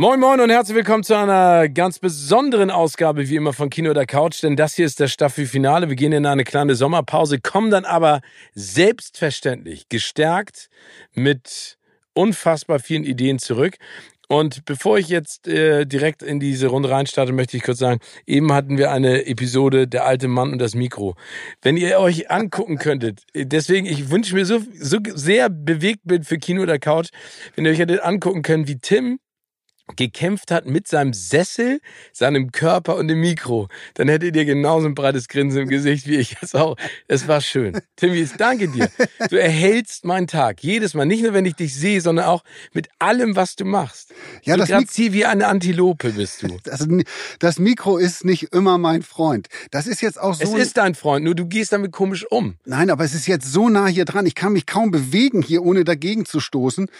Moin Moin und herzlich willkommen zu einer ganz besonderen Ausgabe wie immer von Kino oder Couch, denn das hier ist das Staffelfinale. Wir gehen in eine kleine Sommerpause, kommen dann aber selbstverständlich gestärkt mit unfassbar vielen Ideen zurück. Und bevor ich jetzt äh, direkt in diese Runde reinstarte, möchte ich kurz sagen, eben hatten wir eine Episode Der alte Mann und das Mikro. Wenn ihr euch angucken könntet, deswegen, ich wünsche mir so, so sehr bewegt bin für Kino oder Couch, wenn ihr euch hättet angucken können, wie Tim gekämpft hat mit seinem Sessel, seinem Körper und dem Mikro, dann hättet ihr genauso ein breites Grinsen im Gesicht wie ich es auch. Es war schön. Timmy, ich danke dir. Du erhältst meinen Tag. Jedes Mal. Nicht nur, wenn ich dich sehe, sondern auch mit allem, was du machst. Ja, du das hier wie eine Antilope bist du. Das, das, Mikro ist nicht immer mein Freund. Das ist jetzt auch so. Es ist dein Freund, nur du gehst damit komisch um. Nein, aber es ist jetzt so nah hier dran. Ich kann mich kaum bewegen hier, ohne dagegen zu stoßen.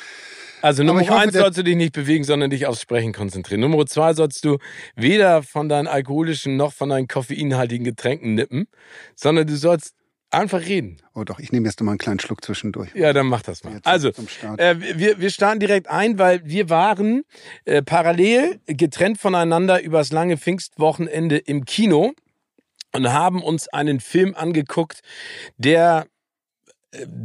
Also Nummer hoffe, eins sollst du dich nicht bewegen, sondern dich aufs Sprechen konzentrieren. Nummer zwei sollst du weder von deinen alkoholischen noch von deinen koffeinhaltigen Getränken nippen, sondern du sollst einfach reden. Oh doch, ich nehme jetzt mal einen kleinen Schluck zwischendurch. Ja, dann mach das mal. Jetzt also, äh, wir, wir starten direkt ein, weil wir waren äh, parallel getrennt voneinander übers lange Pfingstwochenende im Kino und haben uns einen Film angeguckt, der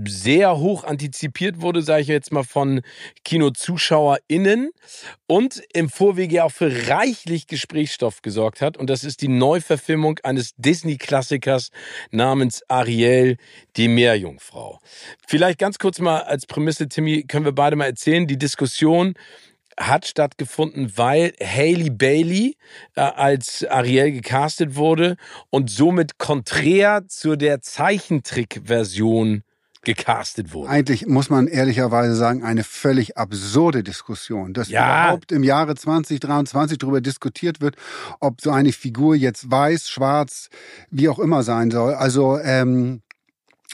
sehr hoch antizipiert wurde, sage ich jetzt mal von KinozuschauerInnen und im Vorwege auch für reichlich Gesprächsstoff gesorgt hat. Und das ist die Neuverfilmung eines Disney-Klassikers namens Ariel, die Meerjungfrau. Vielleicht ganz kurz mal als Prämisse, Timmy, können wir beide mal erzählen, die Diskussion hat stattgefunden, weil Haley Bailey äh, als Ariel gecastet wurde und somit konträr zu der Zeichentrick-Version gecastet wurde. Eigentlich muss man ehrlicherweise sagen, eine völlig absurde Diskussion, dass ja. überhaupt im Jahre 2023 darüber diskutiert wird, ob so eine Figur jetzt weiß, schwarz, wie auch immer sein soll. Also ähm,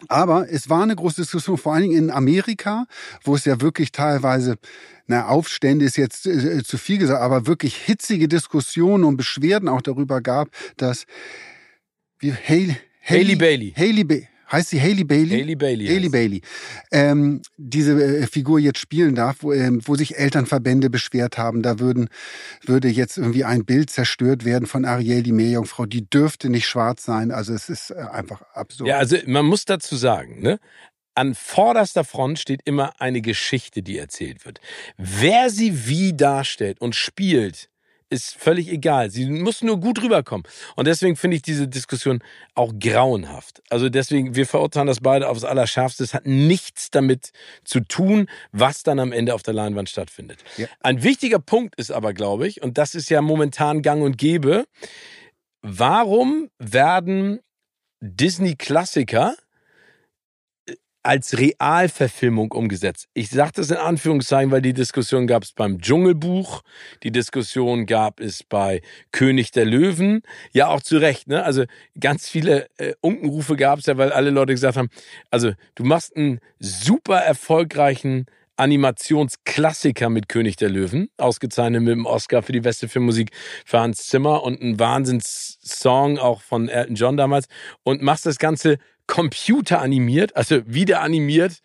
aber es war eine große Diskussion, vor allen Dingen in Amerika, wo es ja wirklich teilweise, na, Aufstände ist jetzt äh, zu viel gesagt, aber wirklich hitzige Diskussionen und Beschwerden auch darüber gab, dass wie Haley, Haley Bailey. Haley Bailey heißt sie Haley Bailey? Haley Bailey. Haley Bailey. Ähm, diese äh, Figur jetzt spielen darf, wo, ähm, wo sich Elternverbände beschwert haben, da würden, würde jetzt irgendwie ein Bild zerstört werden von Ariel, die Meerjungfrau. Die dürfte nicht schwarz sein. Also es ist äh, einfach absurd. Ja, also man muss dazu sagen, ne? An vorderster Front steht immer eine Geschichte, die erzählt wird. Wer sie wie darstellt und spielt, ist völlig egal. Sie muss nur gut rüberkommen. Und deswegen finde ich diese Diskussion auch grauenhaft. Also deswegen, wir verurteilen das beide aufs Allerschärfste. Es hat nichts damit zu tun, was dann am Ende auf der Leinwand stattfindet. Ja. Ein wichtiger Punkt ist aber, glaube ich, und das ist ja momentan gang und gäbe, warum werden Disney-Klassiker als Realverfilmung umgesetzt. Ich sage das in Anführungszeichen, weil die Diskussion gab es beim Dschungelbuch, die Diskussion gab es bei König der Löwen, ja auch zu Recht. Ne? Also ganz viele äh, Unkenrufe gab es ja, weil alle Leute gesagt haben, also du machst einen super erfolgreichen Animationsklassiker mit König der Löwen, ausgezeichnet mit dem Oscar für die beste Filmmusik für Hans Zimmer und ein Wahnsinnssong auch von Elton John damals und machst das Ganze computeranimiert, also wieder animiert,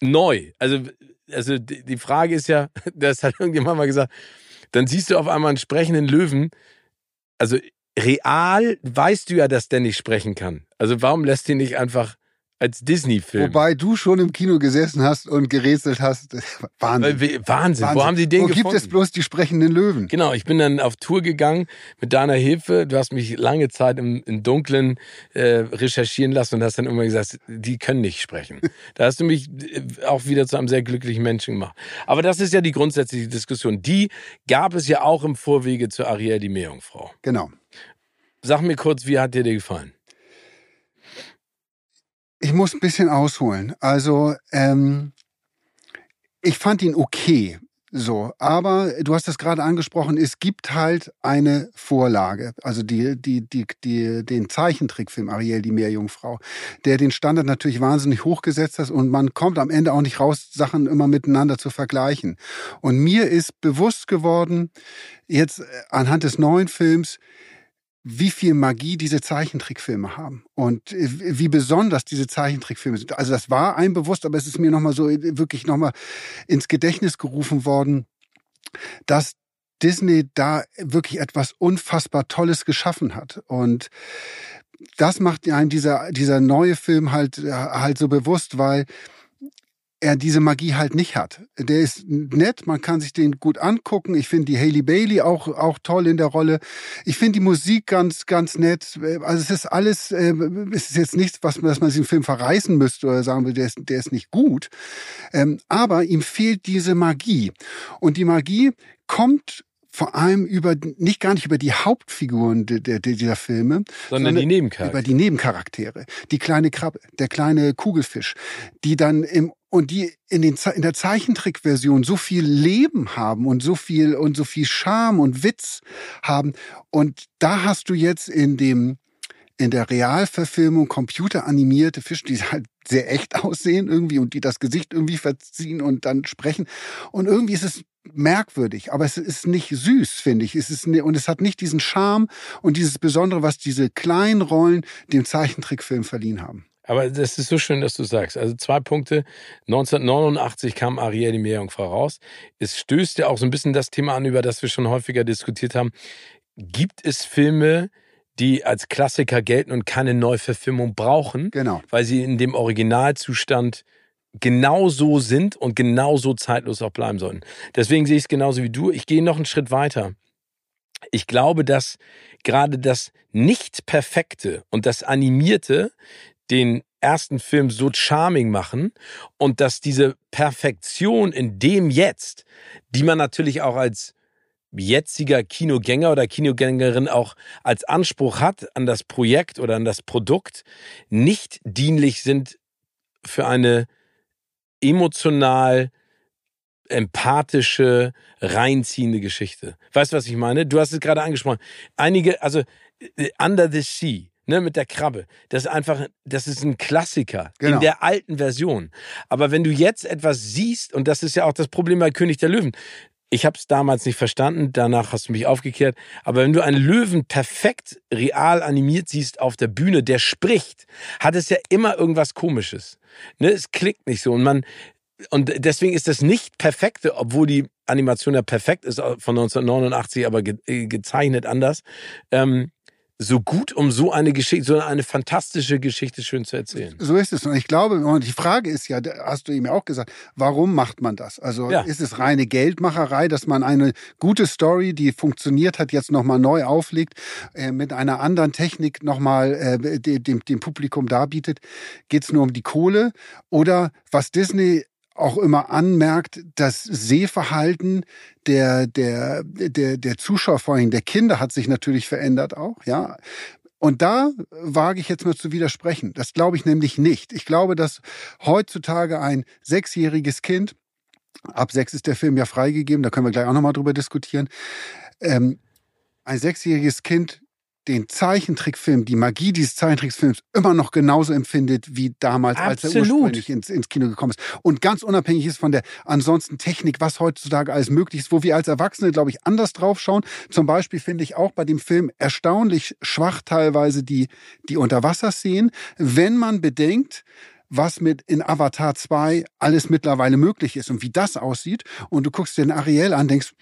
neu. Also, also die Frage ist ja, das hat irgendjemand mal gesagt, dann siehst du auf einmal einen sprechenden Löwen. Also real weißt du ja, dass der nicht sprechen kann. Also warum lässt ihn nicht einfach als Disney-Film. Wobei du schon im Kino gesessen hast und gerätselt hast. Wahnsinn. Wahnsinn. Wahnsinn. Wo haben sie den Wo gefunden? gibt es bloß die sprechenden Löwen? Genau, ich bin dann auf Tour gegangen mit deiner Hilfe. Du hast mich lange Zeit im, im Dunkeln äh, recherchieren lassen und hast dann immer gesagt, die können nicht sprechen. da hast du mich äh, auch wieder zu einem sehr glücklichen Menschen gemacht. Aber das ist ja die grundsätzliche Diskussion. Die gab es ja auch im Vorwege zu Ariel, die Meerjungfrau. Genau. Sag mir kurz, wie hat dir der gefallen? Ich muss ein bisschen ausholen. Also, ähm, ich fand ihn okay. So, aber du hast das gerade angesprochen, es gibt halt eine Vorlage, also die, die, die, die, den Zeichentrickfilm Ariel, die Meerjungfrau, der den Standard natürlich wahnsinnig hochgesetzt hat und man kommt am Ende auch nicht raus, Sachen immer miteinander zu vergleichen. Und mir ist bewusst geworden, jetzt äh, anhand des neuen Films, wie viel Magie diese Zeichentrickfilme haben und äh, wie besonders diese Zeichentrickfilme sind. Also das war einem bewusst, aber es ist mir nochmal so äh, wirklich nochmal ins Gedächtnis gerufen worden, dass Disney da wirklich etwas unfassbar Tolles geschaffen hat. Und das macht einem dieser, dieser neue Film halt, äh, halt so bewusst, weil er diese Magie halt nicht hat. Der ist nett, man kann sich den gut angucken. Ich finde die Haley Bailey auch, auch toll in der Rolle. Ich finde die Musik ganz, ganz nett. Also es ist alles, äh, es ist jetzt nichts, was, was man sich im Film verreißen müsste oder sagen will, der ist, der ist nicht gut. Ähm, aber ihm fehlt diese Magie. Und die Magie kommt vor allem über nicht gar nicht über die Hauptfiguren de, de, dieser Filme, sondern, sondern die Nebencharaktere. Über die Nebencharaktere, die kleine Krabbe, der kleine Kugelfisch, die dann im und die in, den, in der Zeichentrickversion so viel Leben haben und so viel und so viel Charme und Witz haben. Und da hast du jetzt in dem in der Realverfilmung computeranimierte Fische, die halt sehr echt aussehen irgendwie und die das Gesicht irgendwie verziehen und dann sprechen. Und irgendwie ist es merkwürdig, aber es ist nicht süß, finde ich. Es ist und es hat nicht diesen Charme und dieses Besondere, was diese kleinen Rollen dem Zeichentrickfilm verliehen haben. Aber das ist so schön, dass du sagst. Also zwei Punkte. 1989 kam Ariel die Meerjungfrau raus. Es stößt ja auch so ein bisschen das Thema an, über das wir schon häufiger diskutiert haben. Gibt es Filme, die als Klassiker gelten und keine Neuverfilmung brauchen? Genau. Weil sie in dem Originalzustand genauso sind und genauso zeitlos auch bleiben sollen. Deswegen sehe ich es genauso wie du. Ich gehe noch einen Schritt weiter. Ich glaube, dass gerade das Nicht-Perfekte und das Animierte den ersten Film so charming machen und dass diese Perfektion in dem Jetzt, die man natürlich auch als jetziger Kinogänger oder Kinogängerin auch als Anspruch hat an das Projekt oder an das Produkt, nicht dienlich sind für eine emotional empathische, reinziehende Geschichte. Weißt du, was ich meine? Du hast es gerade angesprochen. Einige, also äh, Under the Sea, ne, mit der Krabbe. Das ist einfach, das ist ein Klassiker genau. in der alten Version. Aber wenn du jetzt etwas siehst, und das ist ja auch das Problem bei König der Löwen, ich habe es damals nicht verstanden, danach hast du mich aufgeklärt. Aber wenn du einen Löwen perfekt real animiert siehst auf der Bühne, der spricht, hat es ja immer irgendwas Komisches. Ne, es klickt nicht so und man und deswegen ist das nicht perfekte, obwohl die Animation ja perfekt ist von 1989, aber ge äh, gezeichnet anders. Ähm, so gut, um so eine Geschichte, so eine fantastische Geschichte schön zu erzählen. So ist es. Und ich glaube, und die Frage ist ja, hast du ihm ja auch gesagt, warum macht man das? Also ja. ist es reine Geldmacherei, dass man eine gute Story, die funktioniert hat, jetzt nochmal neu auflegt, äh, mit einer anderen Technik nochmal äh, dem, dem Publikum darbietet? Geht es nur um die Kohle? Oder was Disney auch immer anmerkt, das Sehverhalten der, der, der, der Zuschauer, vor allem der Kinder, hat sich natürlich verändert auch, ja. Und da wage ich jetzt mal zu widersprechen. Das glaube ich nämlich nicht. Ich glaube, dass heutzutage ein sechsjähriges Kind, ab sechs ist der Film ja freigegeben, da können wir gleich auch nochmal drüber diskutieren, ähm, ein sechsjähriges Kind den Zeichentrickfilm, die Magie dieses Zeichentrickfilms immer noch genauso empfindet wie damals, Absolut. als er ursprünglich ins, ins Kino gekommen ist. Und ganz unabhängig ist von der ansonsten Technik, was heutzutage alles möglich ist, wo wir als Erwachsene, glaube ich, anders drauf schauen. Zum Beispiel finde ich auch bei dem Film erstaunlich schwach teilweise die, die Unterwasserszenen, wenn man bedenkt, was mit in Avatar 2 alles mittlerweile möglich ist und wie das aussieht. Und du guckst dir den Ariel an, denkst,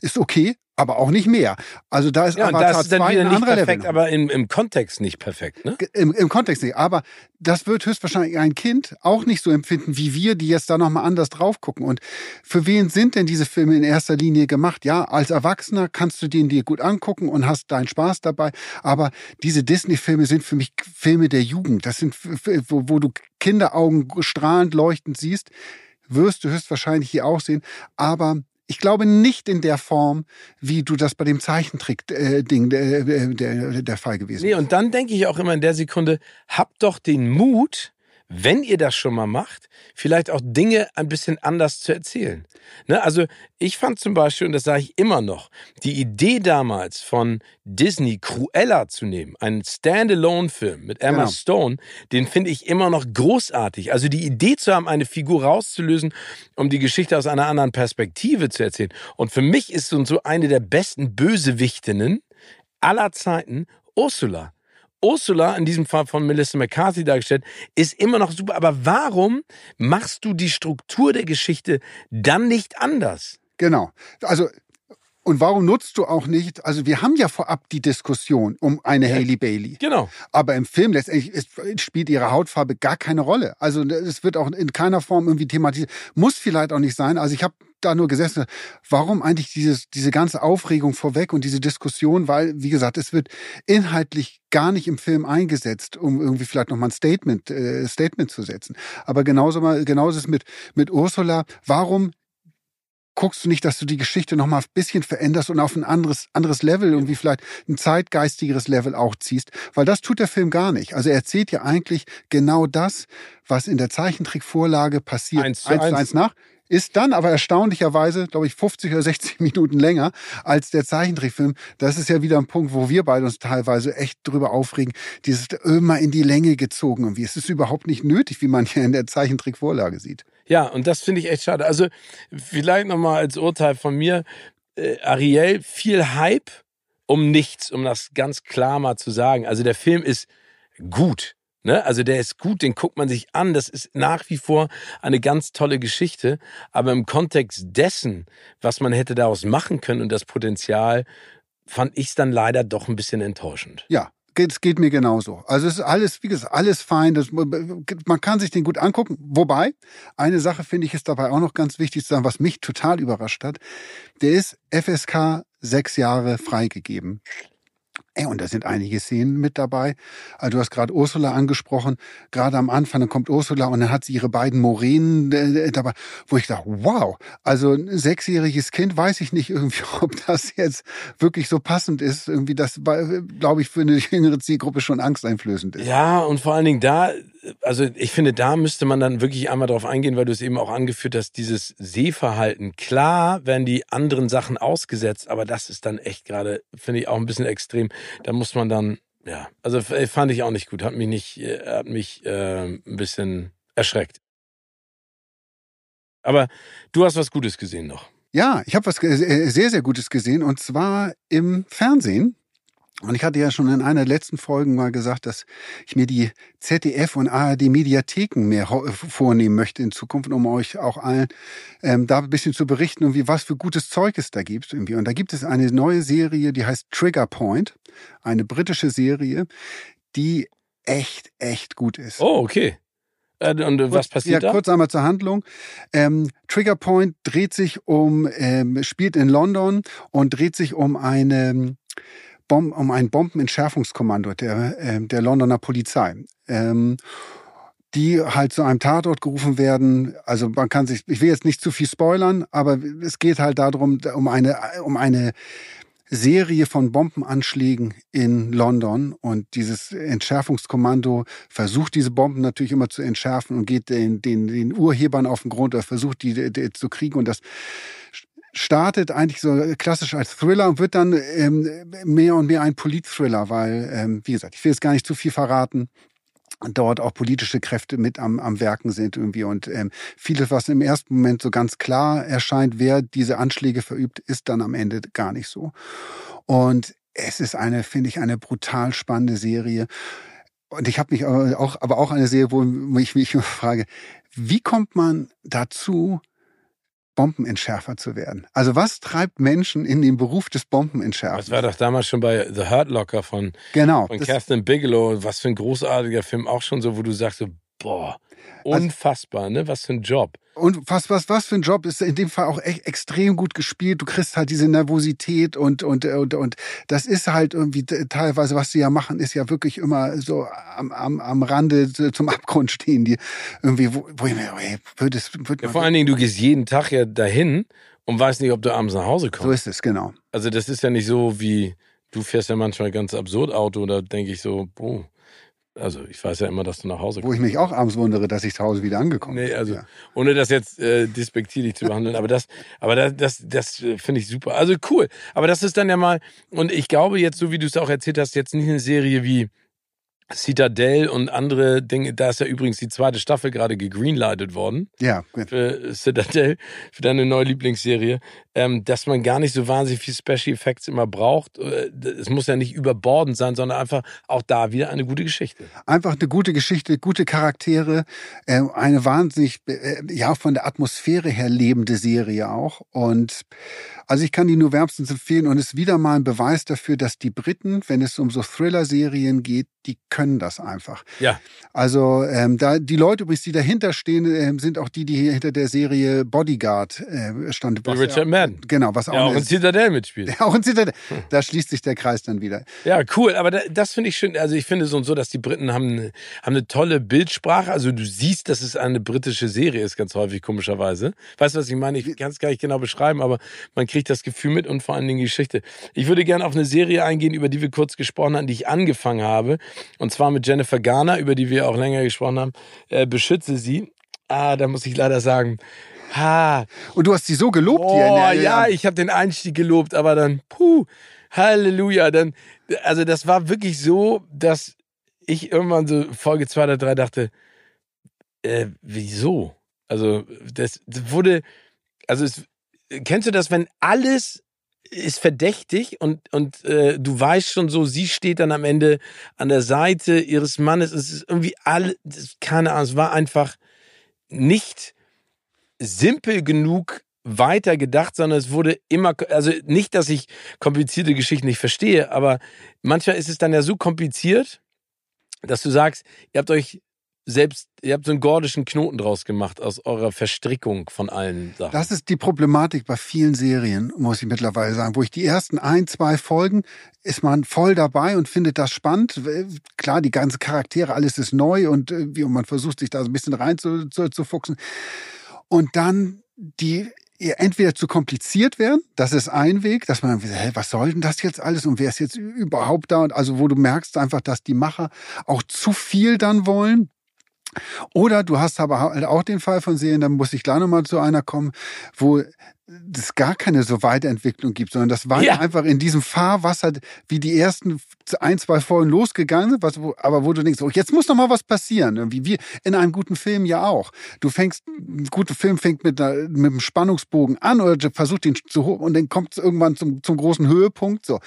ist okay, aber auch nicht mehr. Also da ist ja, Avatar das ist dann wieder nicht perfekt, Level. aber im, im Kontext nicht perfekt, ne? Im, Im Kontext nicht. Aber das wird höchstwahrscheinlich ein Kind auch nicht so empfinden wie wir, die jetzt da nochmal anders drauf gucken. Und für wen sind denn diese Filme in erster Linie gemacht? Ja, als Erwachsener kannst du den dir gut angucken und hast deinen Spaß dabei. Aber diese Disney-Filme sind für mich Filme der Jugend. Das sind, wo, wo du Kinderaugen strahlend leuchtend siehst wirst du höchstwahrscheinlich hier auch sehen. Aber ich glaube nicht in der Form, wie du das bei dem Zeichentrick-Ding der, der, der Fall gewesen Nee, und dann denke ich auch immer in der Sekunde, hab doch den Mut, wenn ihr das schon mal macht, vielleicht auch Dinge ein bisschen anders zu erzählen. Ne? Also ich fand zum Beispiel, und das sage ich immer noch, die Idee damals von Disney Cruella zu nehmen, einen Standalone-Film mit Emma genau. Stone, den finde ich immer noch großartig. Also die Idee zu haben, eine Figur rauszulösen, um die Geschichte aus einer anderen Perspektive zu erzählen. Und für mich ist so eine der besten Bösewichtinnen aller Zeiten Ursula. Ursula, in diesem Fall von Melissa McCarthy dargestellt, ist immer noch super. Aber warum machst du die Struktur der Geschichte dann nicht anders? Genau. Also und warum nutzt du auch nicht, also wir haben ja vorab die Diskussion um eine ja, Haley Bailey. Genau. Aber im Film letztendlich ist, spielt ihre Hautfarbe gar keine Rolle. Also es wird auch in keiner Form irgendwie thematisiert. Muss vielleicht auch nicht sein. Also ich habe da nur gesessen, warum eigentlich dieses, diese ganze Aufregung vorweg und diese Diskussion, weil, wie gesagt, es wird inhaltlich gar nicht im Film eingesetzt, um irgendwie vielleicht nochmal ein Statement, äh, Statement zu setzen. Aber genauso mal, genauso ist es mit, mit Ursula. Warum guckst du nicht, dass du die Geschichte noch mal ein bisschen veränderst und auf ein anderes, anderes Level und wie vielleicht ein zeitgeistigeres Level auch ziehst? Weil das tut der Film gar nicht. Also er erzählt ja eigentlich genau das, was in der Zeichentrickvorlage passiert. Eins zu eins, eins. eins nach ist dann aber erstaunlicherweise, glaube ich, 50 oder 60 Minuten länger als der Zeichentrickfilm. Das ist ja wieder ein Punkt, wo wir beide uns teilweise echt drüber aufregen. Dieses immer in die Länge gezogen und wie es ist überhaupt nicht nötig, wie man hier in der Zeichentrickvorlage sieht. Ja, und das finde ich echt schade. Also vielleicht nochmal als Urteil von mir, äh, Ariel, viel Hype um nichts, um das ganz klar mal zu sagen. Also der Film ist gut. Ne? Also der ist gut, den guckt man sich an. Das ist nach wie vor eine ganz tolle Geschichte. Aber im Kontext dessen, was man hätte daraus machen können und das Potenzial, fand ich es dann leider doch ein bisschen enttäuschend. Ja, es geht mir genauso. Also es ist alles, wie gesagt, alles fein. Das, man kann sich den gut angucken. Wobei, eine Sache finde ich ist dabei auch noch ganz wichtig zu sagen, was mich total überrascht hat. Der ist FSK sechs Jahre freigegeben. Ey, und da sind einige Szenen mit dabei. Also du hast gerade Ursula angesprochen. Gerade am Anfang, dann kommt Ursula und dann hat sie ihre beiden Moränen äh, dabei, wo ich dachte, wow, also ein sechsjähriges Kind, weiß ich nicht irgendwie, ob das jetzt wirklich so passend ist. Irgendwie das, glaube ich, für eine jüngere Zielgruppe schon angsteinflößend ist. Ja, und vor allen Dingen da, also ich finde, da müsste man dann wirklich einmal drauf eingehen, weil du es eben auch angeführt hast, dieses Sehverhalten. Klar werden die anderen Sachen ausgesetzt, aber das ist dann echt gerade, finde ich, auch ein bisschen extrem. Da muss man dann, ja, also fand ich auch nicht gut, hat mich nicht, äh, hat mich äh, ein bisschen erschreckt. Aber du hast was Gutes gesehen noch. Ja, ich habe was äh, sehr, sehr Gutes gesehen und zwar im Fernsehen. Und ich hatte ja schon in einer der letzten Folgen mal gesagt, dass ich mir die ZDF und ARD Mediatheken mehr vornehmen möchte in Zukunft, um euch auch allen ähm, da ein bisschen zu berichten und wie was für gutes Zeug es da gibt irgendwie. Und da gibt es eine neue Serie, die heißt Trigger Point, eine britische Serie, die echt, echt gut ist. Oh, okay. Äh, und was passiert ja, da? Kurz einmal zur Handlung. Ähm, Trigger Point dreht sich um, ähm, spielt in London und dreht sich um eine Bom um ein Bombenentschärfungskommando der, äh, der Londoner Polizei. Ähm, die halt zu einem Tatort gerufen werden. Also man kann sich, ich will jetzt nicht zu viel spoilern, aber es geht halt darum, um eine, um eine Serie von Bombenanschlägen in London und dieses Entschärfungskommando versucht diese Bomben natürlich immer zu entschärfen und geht den, den, den Urhebern auf den Grund oder versucht die, die zu kriegen und das startet eigentlich so klassisch als Thriller und wird dann ähm, mehr und mehr ein Polit-Thriller, weil, ähm, wie gesagt, ich will jetzt gar nicht zu viel verraten dort auch politische Kräfte mit am, am Werken sind irgendwie und ähm, vieles, was im ersten Moment so ganz klar erscheint, wer diese Anschläge verübt, ist dann am Ende gar nicht so. Und es ist eine, finde ich, eine brutal spannende Serie. Und ich habe mich auch, aber auch eine Serie, wo ich mich frage, wie kommt man dazu, Bombenentschärfer zu werden. Also was treibt Menschen in den Beruf des Bombenentschärfers? Das war doch damals schon bei The Hurt Locker von, genau, von Catherine Bigelow, was für ein großartiger Film, auch schon so, wo du sagst, so, boah, also unfassbar, ne? Was für ein Job. Und was, was, was für ein Job ist in dem Fall auch echt extrem gut gespielt. Du kriegst halt diese Nervosität und, und, und, und das ist halt irgendwie teilweise, was sie ja machen, ist ja wirklich immer so am, am, am Rande zum Abgrund stehen, die irgendwie, wo, wo ich mir, ey, es, ja, Vor allen Dingen, du gehst jeden Tag ja dahin und weißt nicht, ob du abends nach Hause kommst. So ist es, genau. Also das ist ja nicht so wie, du fährst ja manchmal ganz absurd Auto, da denke ich so, boah Also ich weiß ja immer, dass du nach Hause kommst. Wo ich mich auch abends wundere, dass ich zu Hause wieder angekommen bin. Nee, also ja. ohne das jetzt äh, despektierlich zu behandeln, aber das, aber das, das, das äh, finde ich super. Also cool. Aber das ist dann ja mal, und ich glaube jetzt, so wie du es auch erzählt hast, jetzt nicht eine Serie wie Citadel und andere Dinge, da ist ja übrigens die zweite Staffel gerade gegreenlightet worden. Ja. Für Citadel, für deine neue Lieblingsserie, ähm, dass man gar nicht so wahnsinnig viel Special Effects immer braucht. Äh, es muss ja nicht überbordend sein, sondern einfach auch da wieder eine gute Geschichte. Einfach eine gute Geschichte, gute Charaktere, äh, eine wahnsinnig, äh, ja, von der Atmosphäre her lebende Serie auch. Und also ich kann die nur wärmstens empfehlen und ist wieder mal ein Beweis dafür, dass die Briten, wenn es um so Thriller-Serien geht, die können das einfach. Ja. Also ähm, da die Leute übrigens, die dahinter stehen, äh, sind auch die, die hinter der Serie Bodyguard äh, stand. Was, Richard Madden. Genau, was auch, ja, auch in Citadel mitspielt. Ja, auch in Citadel. Da schließt sich der Kreis dann wieder. Ja, cool. Aber da, das finde ich schön. Also ich finde so und so, dass die Briten haben, haben eine tolle Bildsprache. Also du siehst, dass es eine britische Serie ist, ganz häufig komischerweise. Weißt du, was ich meine? Ich kann es gar nicht genau beschreiben, aber man kriegt das Gefühl mit und vor allen Dingen die Geschichte. Ich würde gerne auf eine Serie eingehen, über die wir kurz gesprochen haben, die ich angefangen habe. Und zwar mit Jennifer Garner, über die wir auch länger gesprochen haben. Äh, beschütze sie. Ah, da muss ich leider sagen. Ha. Und du hast sie so gelobt oh, hier. Oh ja, ich habe den Einstieg gelobt, aber dann, puh, Halleluja. Dann, also das war wirklich so, dass ich irgendwann so Folge zwei oder drei dachte, äh, wieso? Also das wurde, also es, kennst du das, wenn alles ist verdächtig und, und äh, du weißt schon so, sie steht dann am Ende an der Seite ihres Mannes. Es ist irgendwie alle, keine Ahnung, es war einfach nicht simpel genug weiter gedacht, sondern es wurde immer, also nicht, dass ich komplizierte Geschichten nicht verstehe, aber manchmal ist es dann ja so kompliziert, dass du sagst, ihr habt euch selbst, ihr habt so einen gordischen Knoten draus gemacht aus eurer Verstrickung von allen Sachen. Das ist die Problematik bei vielen Serien, muss ich mittlerweile sagen, wo ich die ersten ein, zwei Folgen ist man voll dabei und findet das spannend. Klar, die ganzen Charaktere, alles ist neu und wie man versucht sich da so ein bisschen rein zu, zu, zu fuchsen. Und dann die entweder zu kompliziert werden, das ist ein Weg, dass man, hä, was soll denn das jetzt alles und wer ist jetzt überhaupt da? Und also wo du merkst einfach, dass die Macher auch zu viel dann wollen oder du hast aber halt auch den Fall von Serien, da muss ich gleich nochmal zu einer kommen, wo es gar keine so Weiterentwicklung gibt, sondern das war ja. einfach in diesem Fahrwasser, wie die ersten ein, zwei Folgen losgegangen sind, was, aber wo du denkst, oh, jetzt muss noch mal was passieren. Wie, wie in einem guten Film ja auch. Du fängst, ein guter Film fängt mit, einer, mit einem Spannungsbogen an oder versucht ihn zu hoch und dann kommt es irgendwann zum, zum großen Höhepunkt. So.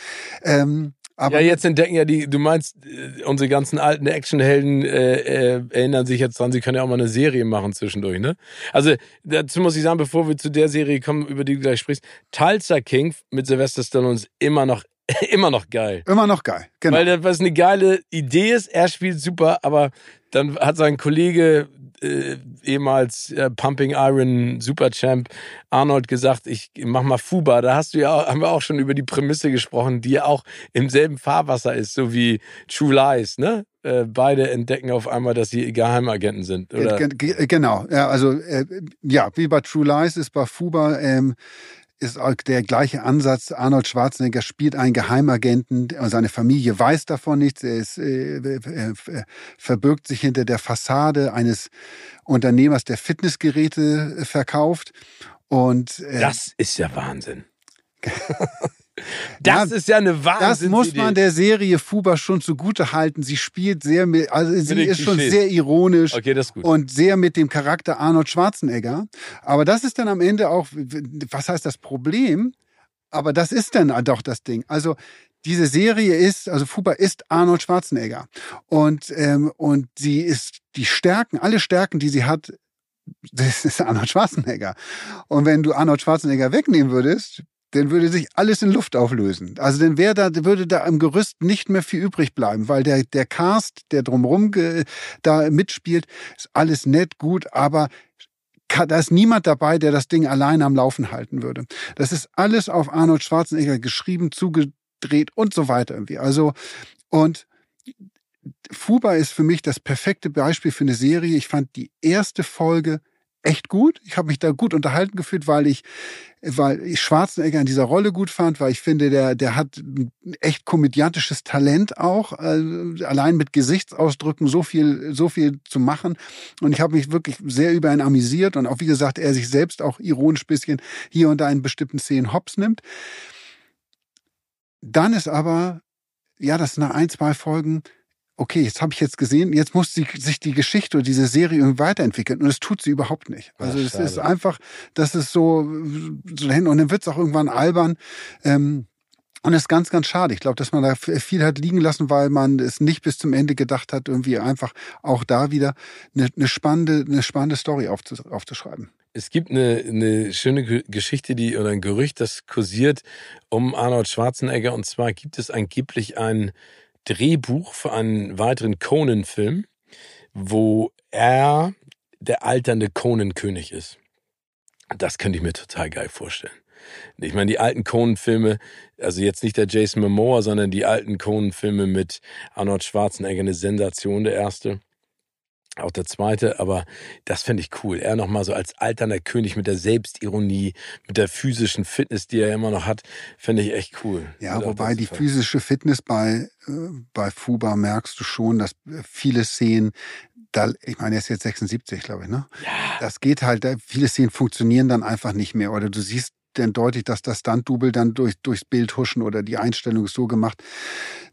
Ähm, aber ja, jetzt entdecken ja die, du meinst, äh, unsere ganzen alten Actionhelden äh, äh, erinnern sich jetzt dran, sie können ja auch mal eine Serie machen zwischendurch, ne? Also dazu muss ich sagen, bevor wir zu der Serie kommen, über die du gleich sprichst, Tulsa King mit Sylvester Stallone ist immer noch immer noch geil. Immer noch geil, genau. Weil das eine geile Idee ist, er spielt super, aber dann hat sein Kollege äh, ehemals äh, Pumping Iron Superchamp Arnold gesagt, ich mach mal Fuba. Da hast du ja, haben wir auch schon über die Prämisse gesprochen, die ja auch im selben Fahrwasser ist, so wie True Lies, ne? Äh, beide entdecken auf einmal, dass sie Geheimagenten sind, oder? Genau, ja, also äh, ja, wie bei True Lies ist bei Fuba ähm, ist auch der gleiche Ansatz. Arnold Schwarzenegger spielt einen Geheimagenten, seine Familie weiß davon nichts, er ist, äh, äh, äh, verbirgt sich hinter der Fassade eines Unternehmers, der Fitnessgeräte äh, verkauft. Und äh, das ist ja Wahnsinn. Das ja, ist ja eine Wahnsinn. Das muss man der Serie Fuba schon zugute halten. Sie spielt sehr mit, also sie ist schon sehr ironisch okay, und sehr mit dem Charakter Arnold Schwarzenegger. Aber das ist dann am Ende auch, was heißt das Problem? Aber das ist dann doch das Ding. Also diese Serie ist, also Fuba ist Arnold Schwarzenegger. Und, ähm, und sie ist die Stärken, alle Stärken, die sie hat, das ist Arnold Schwarzenegger. Und wenn du Arnold Schwarzenegger wegnehmen würdest, dann würde sich alles in Luft auflösen. Also dann wäre da, würde da im Gerüst nicht mehr viel übrig bleiben, weil der, der Cast, der drumherum da mitspielt, ist alles nett, gut, aber da ist niemand dabei, der das Ding alleine am Laufen halten würde. Das ist alles auf Arnold Schwarzenegger geschrieben, zugedreht und so weiter irgendwie. Also, und Fuba ist für mich das perfekte Beispiel für eine Serie. Ich fand die erste Folge echt gut. Ich habe mich da gut unterhalten gefühlt, weil ich, weil ich Schwarzenegger in dieser Rolle gut fand, weil ich finde, der, der hat echt komödiantisches Talent auch, äh, allein mit Gesichtsausdrücken so viel, so viel zu machen. Und ich habe mich wirklich sehr über ihn amüsiert und auch, wie gesagt, er sich selbst auch ironisch bisschen hier und da in bestimmten Szenen hops nimmt. Dann ist aber, ja, das sind nach ein, zwei Folgen, okay, jetzt habe ich jetzt gesehen, jetzt muss die, sich die Geschichte oder diese Serie irgendwie weiterentwickeln. Und das tut sie überhaupt nicht. Also es ist einfach, das ist so, so dahin. Und dann wird es auch irgendwann albern. Ähm, und das ist ganz, ganz schade. Ich glaube, dass man da viel hat liegen lassen, weil man es nicht bis zum Ende gedacht hat, irgendwie einfach auch da wieder eine, eine spannende, eine spannende Story aufzuschreiben. Es gibt eine, eine schöne Geschichte, die oder ein Gerücht, das kursiert um Arnold Schwarzenegger. Und zwar gibt es angeblich ein Drehbuch für einen weiteren Conan-Film, wo er der alternde Conan-König ist. Das könnte ich mir total geil vorstellen. Ich meine, die alten Conan-Filme, also jetzt nicht der Jason Momoa, sondern die alten Conan-Filme mit Arnold Schwarzenegger, eine Sensation, der erste. Auch der zweite, aber das fände ich cool. Er nochmal so als alternder König mit der Selbstironie, mit der physischen Fitness, die er immer noch hat, fände ich echt cool. Ja, wobei die physische Fitness bei, äh, bei Fuba merkst du schon, dass viele Szenen, da, ich meine, er ist jetzt 76, glaube ich, ne? Ja. Das geht halt, viele Szenen funktionieren dann einfach nicht mehr. Oder du siehst dann deutlich, dass das Stunt-Double dann durch, durchs Bild huschen oder die Einstellung ist so gemacht,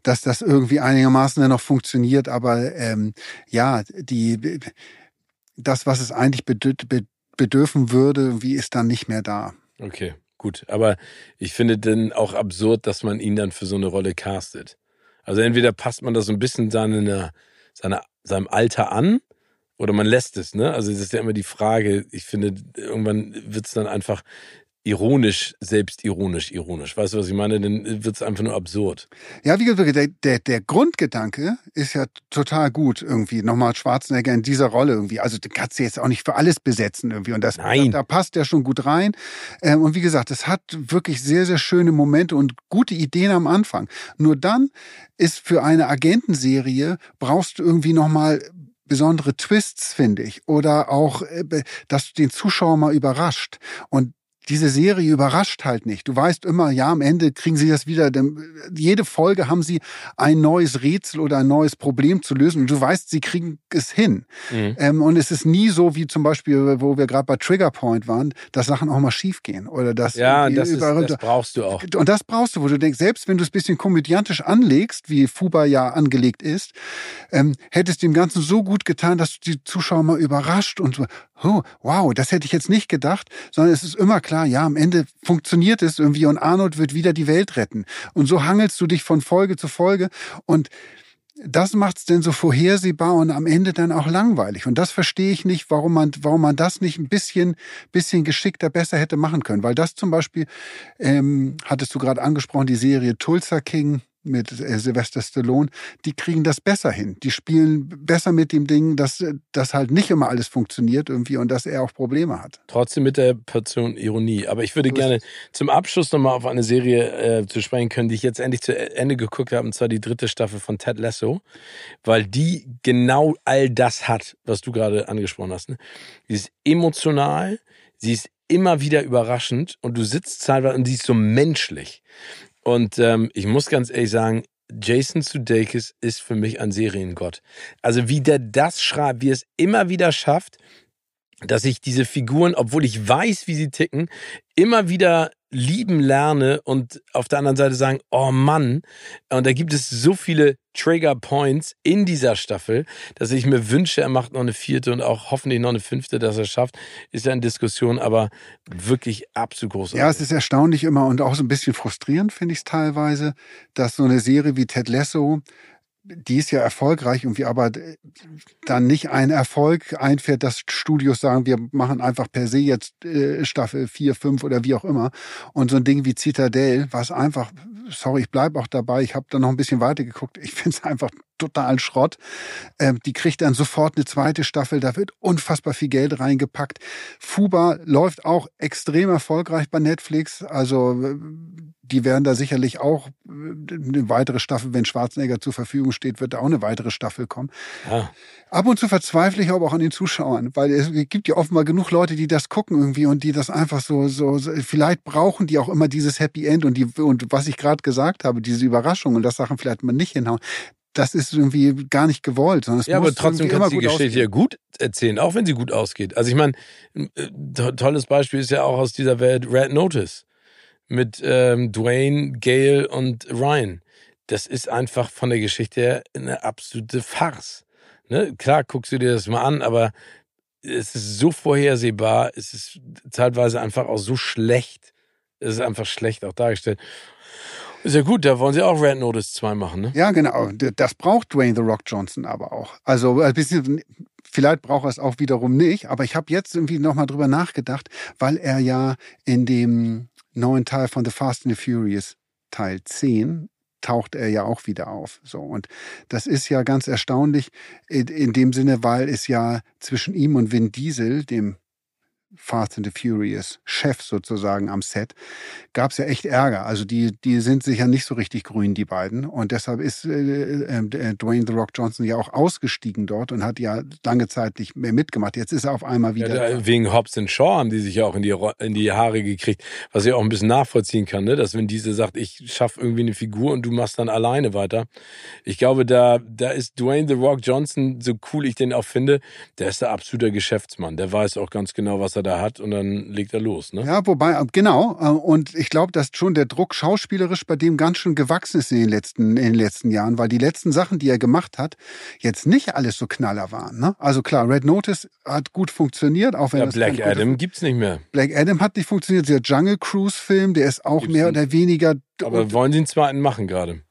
dass das irgendwie einigermaßen dann noch funktioniert. Aber ähm, ja, die, das, was es eigentlich bedürfen würde, wie ist dann nicht mehr da. Okay, gut. Aber ich finde dann auch absurd, dass man ihn dann für so eine Rolle castet. Also entweder passt man das so ein bisschen seine, seine, seinem Alter an oder man lässt es, ne? Also das ist ja immer die Frage. Ich finde, irgendwann wird es dann einfach ironisch, selbstironisch, ironisch. Weißt du, was ich meine? Dann wird es einfach nur absurd. Ja, wie gesagt, der, der, der Grundgedanke ist ja total gut irgendwie. Nochmal Schwarzenegger in dieser Rolle irgendwie. Also den kannst du jetzt auch nicht für alles besetzen irgendwie. Und das, Nein. Da, da passt der schon gut rein. Ähm, und wie gesagt, es hat wirklich sehr, sehr schöne Momente und gute Ideen am Anfang. Nur dann ist für eine Agentenserie brauchst du irgendwie nochmal besondere Twists, finde ich. Oder auch, äh, dass du den Zuschauer mal überrascht. Und diese Serie überrascht halt nicht. Du weißt immer, ja, am Ende kriegen sie das wieder. Jede Folge haben sie ein neues Rätsel oder ein neues Problem zu lösen und du weißt, sie kriegen es hin. Mhm. Ähm, und es ist nie so wie zum Beispiel, wo wir gerade bei Trigger Point waren, dass Sachen auch mal schief gehen oder dass ja, das, ist, das brauchst du auch. Und das brauchst du, wo du denkst, selbst wenn du es bisschen komödiantisch anlegst, wie Fuba ja angelegt ist, ähm, hättest dem Ganzen so gut getan, dass du die Zuschauer mal überrascht und so, oh, wow, das hätte ich jetzt nicht gedacht, sondern es ist immer klar, ja, am Ende funktioniert es irgendwie und Arnold wird wieder die Welt retten. Und so hangelst du dich von Folge zu Folge und das macht es denn so vorhersehbar und am Ende dann auch langweilig. Und das verstehe ich nicht, warum man, warum man das nicht ein bisschen, bisschen geschickter besser hätte machen können. Weil das zum Beispiel, ähm, hattest du gerade angesprochen, die Serie Tulsa King, mit äh, Sylvester Stallone, die kriegen das besser hin. Die spielen besser mit dem Ding, dass das halt nicht immer alles funktioniert irgendwie und dass er auch Probleme hat. Trotzdem mit der Portion Ironie. Aber ich würde so gerne zum Abschluss nochmal auf eine Serie äh, zu sprechen können, die ich jetzt endlich zu Ende geguckt habe, und zwar die dritte Staffel von Ted Lasso, weil die genau all das hat, was du gerade angesprochen hast. Ne? Sie ist emotional, sie ist immer wieder überraschend und du sitzt teilweise und sie ist so menschlich. Und ähm, ich muss ganz ehrlich sagen, Jason Sudeikis ist für mich ein Seriengott. Also wie der das schreibt, wie es immer wieder schafft, dass ich diese Figuren, obwohl ich weiß, wie sie ticken, immer wieder lieben lerne und auf der anderen Seite sagen, oh Mann, und da gibt es so viele Trigger Points in dieser Staffel, dass ich mir wünsche, er macht noch eine vierte und auch hoffentlich noch eine fünfte, dass er schafft. Ist ja in Diskussion, aber wirklich absolut großartig. Ja, es ist erstaunlich immer und auch so ein bisschen frustrierend, finde ich es teilweise, dass so eine Serie wie Ted Lasso die ist ja erfolgreich irgendwie, aber dann nicht ein Erfolg einfährt, dass Studios sagen, wir machen einfach per se jetzt äh, Staffel 4, 5 oder wie auch immer. Und so ein Ding wie Citadel, was einfach, sorry, ich bleibe auch dabei, ich habe da noch ein bisschen weiter geguckt, ich finde es einfach totalen Schrott. Ähm, die kriegt dann sofort eine zweite Staffel, da wird unfassbar viel Geld reingepackt. Fuba läuft auch extrem erfolgreich bei Netflix. Also äh, die werden da sicherlich auch äh, eine weitere Staffel, wenn Schwarzenegger zur Verfügung steht, wird da auch eine weitere Staffel kommen. Ja. Ab und zu verzweifle ich aber auch an den Zuschauern, weil es gibt ja offenbar genug Leute, die das gucken irgendwie und die das einfach so, so, so vielleicht brauchen die auch immer dieses Happy End und die, und was ich gerade gesagt habe, diese Überraschung und das Sachen vielleicht mal nicht hinhauen das ist irgendwie gar nicht gewollt. Sondern es ja, aber trotzdem kannst du die Geschichte ja gut erzählen, auch wenn sie gut ausgeht. Also ich meine, äh, tolles Beispiel ist ja auch aus dieser Welt Red Notice mit ähm, Dwayne, Gail und Ryan. Das ist einfach von der Geschichte her eine absolute Farce. Ne? Klar, guckst du dir das mal an, aber es ist so vorhersehbar, es ist teilweise einfach auch so schlecht. Es ist einfach schlecht auch dargestellt. Ist ja gut, da wollen sie auch Red Notice 2 machen, ne? Ja, genau. Das braucht Dwayne The Rock Johnson aber auch. Also ein bisschen, vielleicht braucht er es auch wiederum nicht, aber ich habe jetzt irgendwie nochmal drüber nachgedacht, weil er ja in dem neuen Teil von The Fast and the Furious Teil 10 taucht er ja auch wieder auf. So und das ist ja ganz erstaunlich in, in dem Sinne, weil es ja zwischen ihm und Vin Diesel, dem Fast and the Furious Chef sozusagen am Set, gab es ja echt Ärger. Also die, die sind sicher nicht so richtig grün, die beiden. Und deshalb ist äh, äh, äh, Dwayne The Rock Johnson ja auch ausgestiegen dort und hat ja lange Zeit nicht mehr mitgemacht. Jetzt ist er auf einmal wieder. Ja, wegen Hobbs and Shaw haben die sich ja auch in die, in die Haare gekriegt, was ich auch ein bisschen nachvollziehen kann, ne? dass wenn diese sagt, ich schaffe irgendwie eine Figur und du machst dann alleine weiter. Ich glaube, da, da ist Dwayne The Rock Johnson, so cool ich den auch finde, der ist der absoluter Geschäftsmann. Der weiß auch ganz genau, was er da hat und dann legt er los. Ne? Ja, wobei, äh, genau. Äh, und ich glaube, dass schon der Druck schauspielerisch bei dem ganz schön gewachsen ist in den letzten, in den letzten Jahren, weil die letzten Sachen, die er gemacht hat, jetzt nicht alles so Knaller waren. Ne? Also klar, Red Notice hat gut funktioniert, auch wenn ja, das Black Adam gibt's nicht mehr. Black Adam hat nicht funktioniert. Der Jungle Cruise Film, der ist auch gibt's mehr oder weniger. Aber wollen Sie einen zweiten machen gerade?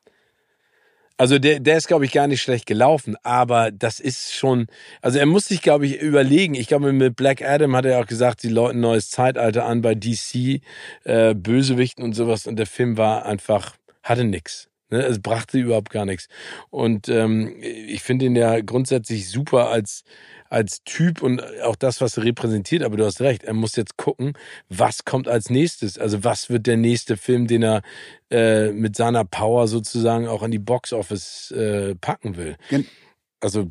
Also der, der ist, glaube ich, gar nicht schlecht gelaufen, aber das ist schon, also er muss sich, glaube ich, überlegen. Ich glaube, mit Black Adam hat er auch gesagt, sie läuten neues Zeitalter an bei DC, äh, Bösewichten und sowas. Und der Film war einfach, hatte nix. Ne? Es brachte überhaupt gar nichts. Und ähm, ich finde ihn ja grundsätzlich super als, als Typ und auch das, was er repräsentiert. Aber du hast recht, er muss jetzt gucken, was kommt als nächstes. Also was wird der nächste Film, den er äh, mit seiner Power sozusagen auch an die Box Office äh, packen will. Also,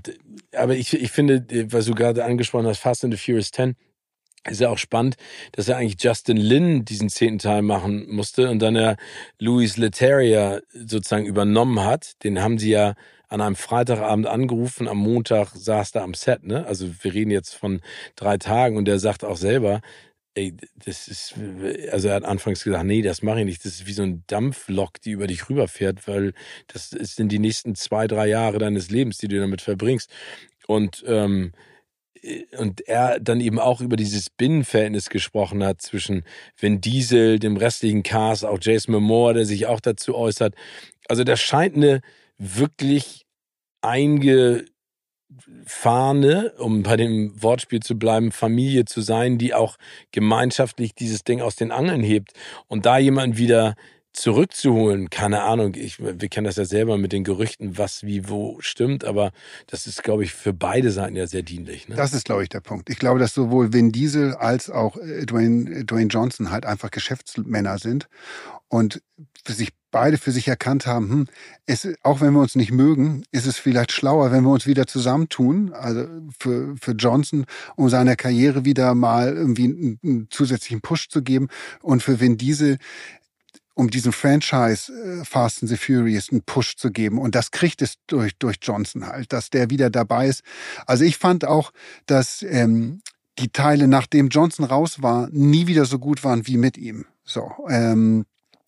aber ich, ich finde, was du gerade angesprochen hast, Fast and the Furious 10, ist ja auch spannend, dass er eigentlich Justin Lin diesen zehnten Teil machen musste und dann er Louis Leterrier sozusagen übernommen hat. Den haben sie ja an einem Freitagabend angerufen, am Montag saß er am Set, ne? Also wir reden jetzt von drei Tagen und der sagt auch selber, ey, das ist, also er hat anfangs gesagt, nee, das mache ich nicht. Das ist wie so ein Dampflok, die über dich rüberfährt, weil das sind die nächsten zwei, drei Jahre deines Lebens, die du damit verbringst. Und ähm, und er dann eben auch über dieses Binnenverhältnis gesprochen hat zwischen Vin Diesel, dem restlichen Cast, auch Jason Momoa, der sich auch dazu äußert. Also das scheint eine wirklich eingefahrene, um bei dem Wortspiel zu bleiben, Familie zu sein, die auch gemeinschaftlich dieses Ding aus den Angeln hebt und da jemand wieder zurückzuholen, keine Ahnung, ich, wir kennen das ja selber mit den Gerüchten, was wie wo stimmt, aber das ist, glaube ich, für beide Seiten ja sehr dienlich. Ne? Das ist, glaube ich, der Punkt. Ich glaube, dass sowohl Vin Diesel als auch äh, Dwayne, Dwayne Johnson halt einfach Geschäftsmänner sind und für sich beide für sich erkannt haben, hm, es, auch wenn wir uns nicht mögen, ist es vielleicht schlauer, wenn wir uns wieder zusammentun. Also für, für Johnson, um seiner Karriere wieder mal irgendwie einen, einen zusätzlichen Push zu geben. Und für Vin Diesel um diesem Franchise äh, Fast and the Furious einen Push zu geben. Und das kriegt es durch, durch Johnson halt, dass der wieder dabei ist. Also ich fand auch, dass ähm, die Teile, nachdem Johnson raus war, nie wieder so gut waren wie mit ihm. So. Ähm,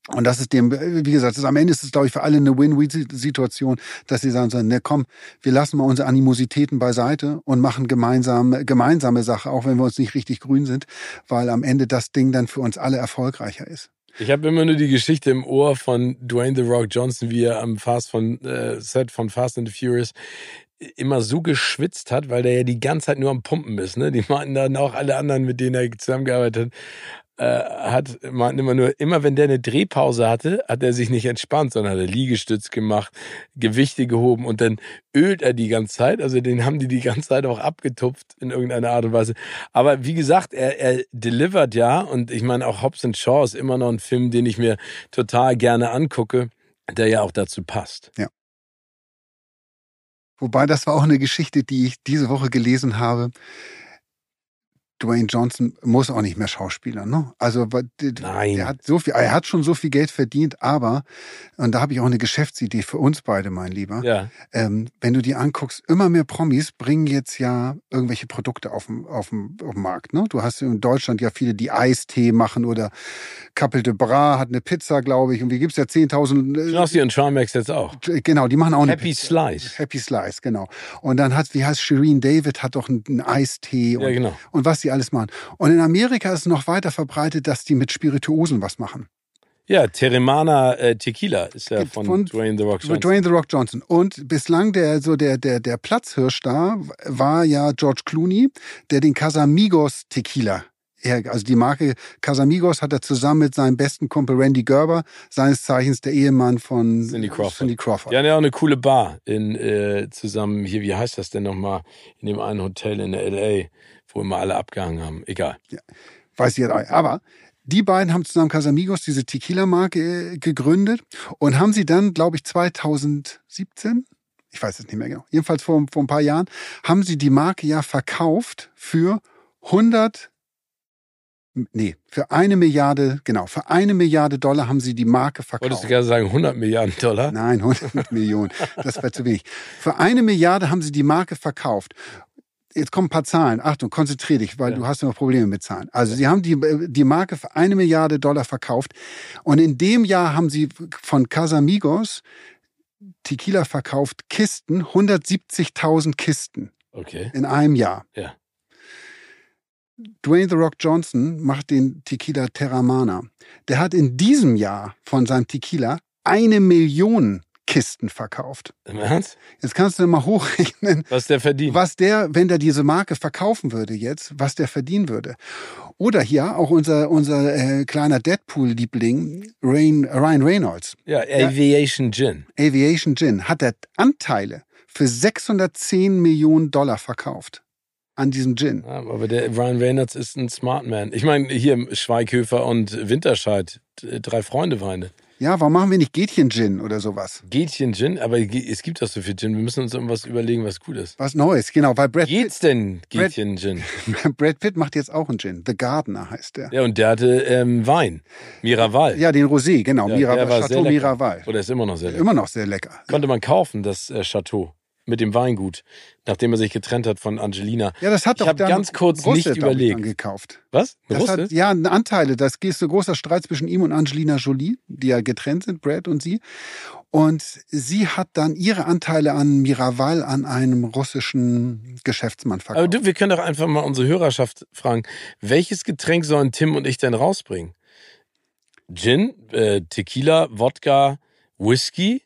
und das ist dem, wie gesagt, ist, am Ende ist es, glaube ich, für alle eine Win-Win-Situation, dass sie sagen so, ne, komm, wir lassen mal unsere Animositäten beiseite und machen gemeinsam, gemeinsame Sache, auch wenn wir uns nicht richtig grün sind, weil am Ende das Ding dann für uns alle erfolgreicher ist. Ich habe immer nur die Geschichte im Ohr von Dwayne The Rock Johnson, wie er am Fast von äh, Set von Fast and the Furious immer so geschwitzt hat, weil der ja die ganze Zeit nur am Pumpen ist. Ne? Die meinten dann auch alle anderen, mit denen er zusammengearbeitet hat. Äh, hat man immer nur, immer wenn der eine Drehpause hatte, hat er sich nicht entspannt, sondern hat er Liegestütz gemacht, Gewichte gehoben und dann ölt er die ganze Zeit. Also den haben die die ganze Zeit auch abgetupft in irgendeiner Art und Weise. Aber wie gesagt, er, er delivert ja und ich meine auch Hobbs Shaw ist immer noch ein Film, den ich mir total gerne angucke, der ja auch dazu passt. Ja. Wobei das war auch eine Geschichte, die ich diese Woche gelesen habe. Dwayne Johnson muss auch nicht mehr Schauspieler, ne? Also Nein. er hat so viel, er hat schon so viel Geld verdient, aber und da habe ich auch eine Geschäftsidee für uns beide, mein Lieber. Ja. Ähm, wenn du dir anguckst, immer mehr Promis bringen jetzt ja irgendwelche Produkte auf dem, auf dem, auf dem Markt. Ne? Du hast in Deutschland ja viele, die Eistee machen oder de Bras hat eine Pizza, glaube ich. Und wie gibt's ja 10.000. Äh, Knossi und Charmex jetzt auch. Genau, die machen auch Happy eine Slice. Happy Slice, genau. Und dann hat, wie heißt Shireen David, hat doch einen, einen Eistee. Und, ja, genau. Und was die alles machen. Und in Amerika ist es noch weiter verbreitet, dass die mit Spirituosen was machen. Ja, Teremana äh, Tequila ist ja von, von, Dwayne The Rock Johnson. Dwayne The Rock Johnson. Und bislang der so der der der Platzhirsch da war ja George Clooney, der den Casamigos Tequila also die Marke Casamigos hat er zusammen mit seinem besten Kumpel Randy Gerber, seines Zeichens der Ehemann von Cindy Crawford. Cindy Crawford. Die haben ja auch eine coole Bar in äh, zusammen hier, wie heißt das denn nochmal, in dem einen Hotel in der LA, wo immer alle abgehangen haben. Egal. Ja, weiß ich jetzt. Aber die beiden haben zusammen Casamigos diese Tequila-Marke äh, gegründet und haben sie dann, glaube ich, 2017 ich weiß es nicht mehr genau, jedenfalls vor, vor ein paar Jahren, haben sie die Marke ja verkauft für 100 Nee, für eine Milliarde, genau, für eine Milliarde Dollar haben sie die Marke verkauft. Wolltest du gerade sagen 100 Milliarden Dollar? Nein, 100 Millionen. Das wäre zu wenig. Für eine Milliarde haben sie die Marke verkauft. Jetzt kommen ein paar Zahlen. Achtung, konzentrier dich, weil ja. du hast immer Probleme mit Zahlen. Also sie haben die, die Marke für eine Milliarde Dollar verkauft. Und in dem Jahr haben sie von Casamigos Tequila verkauft, Kisten, 170.000 Kisten. Okay. In einem Jahr. Ja. Dwayne The Rock Johnson macht den Tequila Terramana. Der hat in diesem Jahr von seinem Tequila eine Million Kisten verkauft. Im Ernst? Jetzt kannst du mal hochrechnen, was der verdient. Was der, wenn der diese Marke verkaufen würde jetzt, was der verdienen würde. Oder hier auch unser, unser äh, kleiner Deadpool-Liebling, Rain, Ryan Reynolds. Ja, Aviation Gin. Aviation Gin hat der Anteile für 610 Millionen Dollar verkauft an diesem Gin. Ja, aber der Ryan Reynolds ist ein Smart Man. Ich meine, hier Schweighöfer und Winterscheid, drei Freunde Weine. Ja, warum machen wir nicht Gätchen-Gin oder sowas? Gätchen-Gin? Aber es gibt doch so viel Gin. Wir müssen uns irgendwas überlegen, was gut ist. Was Neues, genau. Weil Brad Geht's denn Gätchen-Gin? Brad Pitt macht jetzt auch einen Gin. The Gardener heißt der. Ja, und der hatte ähm, Wein. Miraval. Ja, den Rosé, genau. Ja, Miraval. Chateau Miraval. Oder ist immer noch sehr lecker. Immer noch sehr lecker. Konnte man kaufen, das äh, Chateau mit dem Weingut, nachdem er sich getrennt hat von Angelina. Ja, das hat doch ich dann ganz kurz Russe, nicht überlegt. gekauft. Was? Das hat, ja, Anteile. Das ist ein großer Streit zwischen ihm und Angelina Jolie, die ja getrennt sind, Brad und sie. Und sie hat dann ihre Anteile an Miraval an einem russischen Geschäftsmann verkauft. Aber du, wir können doch einfach mal unsere Hörerschaft fragen, welches Getränk sollen Tim und ich denn rausbringen? Gin, äh, Tequila, Wodka, Whisky?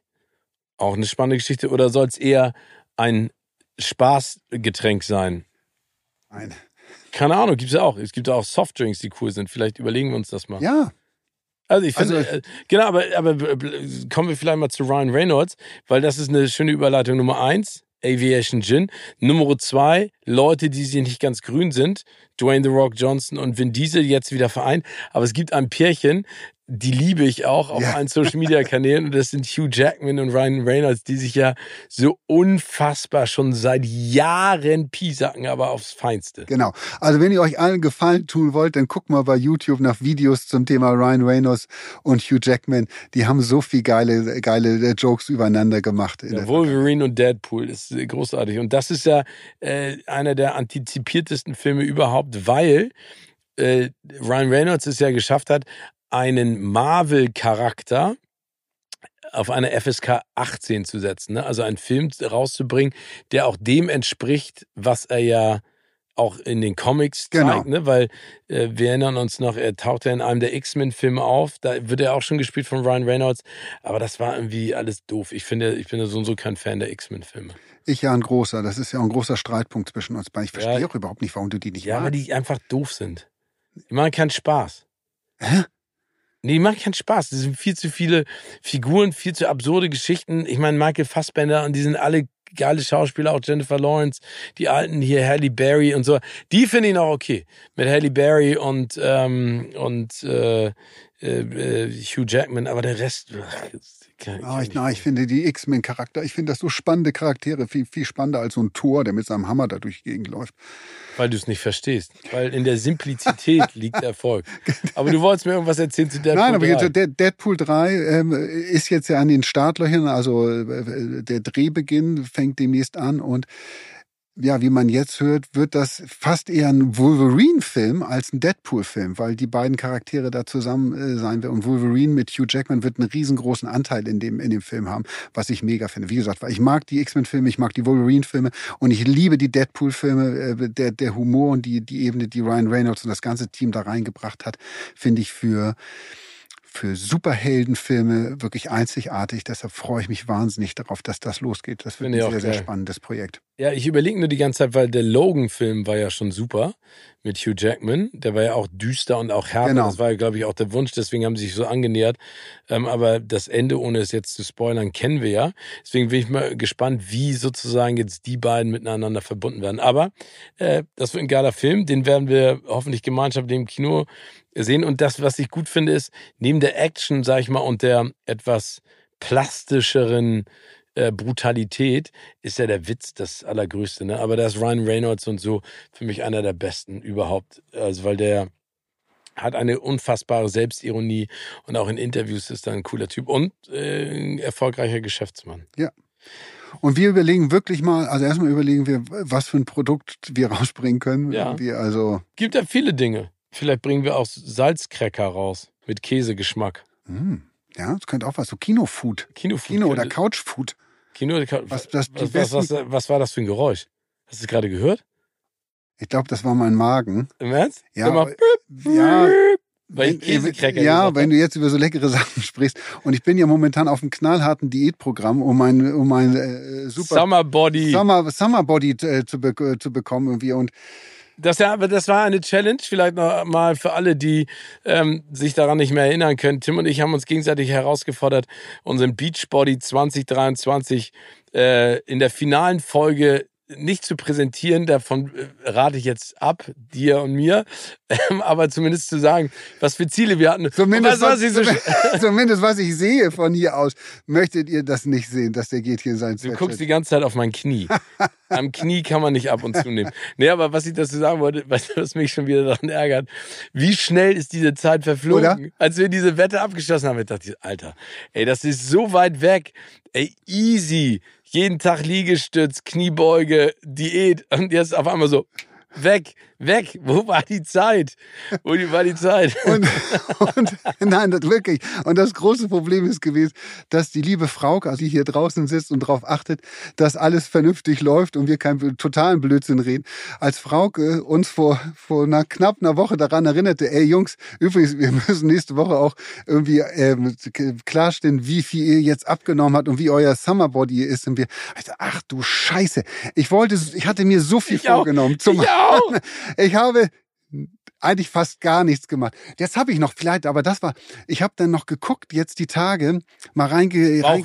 Auch eine spannende Geschichte. Oder soll es eher ein Spaßgetränk sein? Nein. Keine Ahnung, gibt es ja auch. Es gibt ja auch Softdrinks, die cool sind. Vielleicht überlegen wir uns das mal. Ja. Also ich finde, also, äh, genau, aber, aber kommen wir vielleicht mal zu Ryan Reynolds, weil das ist eine schöne Überleitung Nummer eins. Aviation Gin. Nummer zwei, Leute, die sie nicht ganz grün sind. Dwayne The Rock Johnson und Vin Diesel jetzt wieder vereint. Aber es gibt ein Pärchen, die liebe ich auch auf ja. allen Social Media Kanälen und das sind Hugh Jackman und Ryan Reynolds, die sich ja so unfassbar schon seit Jahren piesacken, aber aufs Feinste. Genau. Also wenn ihr euch allen Gefallen tun wollt, dann guckt mal bei YouTube nach Videos zum Thema Ryan Reynolds und Hugh Jackman. Die haben so viel geile, geile Jokes übereinander gemacht. Ja, Wolverine und Deadpool ist großartig und das ist ja äh, einer der antizipiertesten Filme überhaupt, weil äh, Ryan Reynolds es ja geschafft hat, einen Marvel-Charakter auf eine FSK 18 zu setzen, ne? also einen Film rauszubringen, der auch dem entspricht, was er ja auch in den Comics genau. zeigt, ne? weil äh, wir erinnern uns noch, er taucht ja in einem der X-Men-Filme auf, da wird er auch schon gespielt von Ryan Reynolds, aber das war irgendwie alles doof. Ich finde, ich bin so und so kein Fan der X-Men-Filme. Ich ja ein großer, das ist ja ein großer Streitpunkt zwischen uns beiden. Ich verstehe ja, auch überhaupt nicht, warum du die nicht Ja, magst. weil die einfach doof sind. Die machen keinen Spaß. Hä? Nee, macht keinen Spaß. Es sind viel zu viele Figuren, viel zu absurde Geschichten. Ich meine, Michael Fassbender und die sind alle geile Schauspieler, auch Jennifer Lawrence, die alten hier, Halle Berry und so. Die finde ich noch okay. Mit Halle Berry und, ähm, und äh, äh, Hugh Jackman, aber der Rest. Kann, kann oh, ich, na, ich finde die X-Men-Charakter, ich finde das so spannende Charaktere, viel, viel spannender als so ein Tor, der mit seinem Hammer da durch die Gegend läuft. Weil du es nicht verstehst. Weil in der Simplizität liegt Erfolg. Aber du wolltest mir irgendwas erzählen zu Deadpool Nein, aber 3. Jetzt, Deadpool 3 ähm, ist jetzt ja an den Startlöchern, also äh, der Drehbeginn fängt demnächst an und ja, wie man jetzt hört, wird das fast eher ein Wolverine-Film als ein Deadpool-Film, weil die beiden Charaktere da zusammen äh, sein werden. Und Wolverine mit Hugh Jackman wird einen riesengroßen Anteil in dem, in dem Film haben, was ich mega finde. Wie gesagt, weil ich mag die X-Men-Filme, ich mag die Wolverine-Filme und ich liebe die Deadpool-Filme. Äh, der, der Humor und die, die Ebene, die Ryan Reynolds und das ganze Team da reingebracht hat, finde ich für für Superheldenfilme wirklich einzigartig. Deshalb freue ich mich wahnsinnig darauf, dass das losgeht. Das wird ein sehr, sehr spannendes Projekt. Ja, ich überlege nur die ganze Zeit, weil der Logan-Film war ja schon super mit Hugh Jackman. Der war ja auch düster und auch härter. Genau. Das war ja, glaube ich, auch der Wunsch. Deswegen haben sie sich so angenähert. Ähm, aber das Ende, ohne es jetzt zu spoilern, kennen wir ja. Deswegen bin ich mal gespannt, wie sozusagen jetzt die beiden miteinander verbunden werden. Aber äh, das wird ein geiler Film. Den werden wir hoffentlich gemeinschaftlich im Kino sehen. Und das, was ich gut finde, ist, neben der Action, sag ich mal, und der etwas plastischeren äh, Brutalität ist ja der Witz das Allergrößte. Ne? Aber da ist Ryan Reynolds und so für mich einer der besten überhaupt. Also, weil der hat eine unfassbare Selbstironie und auch in Interviews ist er ein cooler Typ und äh, ein erfolgreicher Geschäftsmann. Ja. Und wir überlegen wirklich mal, also erstmal überlegen wir, was für ein Produkt wir rausbringen können. Ja. Wir also Gibt ja viele Dinge. Vielleicht bringen wir auch Salzcracker raus mit Käsegeschmack. Mm, ja, das könnte auch was. So Kinofood. Kinofood. Kino- oder Couchfood. Kino oder Couch. Was, das, was, was, was, was, war das für ein Geräusch? Hast du es gerade gehört? Ich glaube, das war mein Magen. Im Ernst? Ja, aber, ja. Weil ich Käsecracker Ja, wenn du jetzt über so leckere Sachen sprichst. Und ich bin ja momentan auf einem knallharten Diätprogramm, um mein, um mein äh, super Summer Body, Summer, Summer Body äh, zu, be zu bekommen irgendwie. Und das, ja, das war eine Challenge, vielleicht noch mal für alle, die ähm, sich daran nicht mehr erinnern können. Tim und ich haben uns gegenseitig herausgefordert, unseren Beachbody 2023 äh, in der finalen Folge nicht zu präsentieren, davon äh, rate ich jetzt ab, dir und mir, ähm, aber zumindest zu sagen, was für Ziele wir hatten. Zumindest was, was, so zumindest was ich sehe von hier aus, möchtet ihr das nicht sehen, dass der geht hier sein Du guckst die ganze Zeit auf mein Knie. Am Knie kann man nicht ab und zu nehmen. Nee, aber was ich dazu sagen wollte, was mich schon wieder daran ärgert, wie schnell ist diese Zeit verflogen? Oder? Als wir diese Wette abgeschlossen haben, ich dachte, Alter, ey, das ist so weit weg. Ey, easy jeden Tag Liegestütz, Kniebeuge, Diät und jetzt auf einmal so weg, weg. Wo war die Zeit? Wo war die Zeit? Und, und nein, das wirklich. Und das große Problem ist gewesen, dass die liebe Frau, also die hier draußen sitzt und darauf achtet, dass alles vernünftig läuft und wir keinen totalen Blödsinn reden. Als Frau uns vor, vor einer knapp einer Woche daran erinnerte, ey Jungs, übrigens, wir müssen nächste Woche auch irgendwie ähm, klarstellen, wie viel ihr jetzt abgenommen habt und wie euer Summerbody ist. Und wir, also, ach du Scheiße. Ich wollte, ich hatte mir so viel ich vorgenommen. Auch. Zum, ich auch. Ich habe eigentlich fast gar nichts gemacht. Jetzt habe ich noch vielleicht, aber das war, ich habe dann noch geguckt, jetzt die Tage, mal reinge, rein,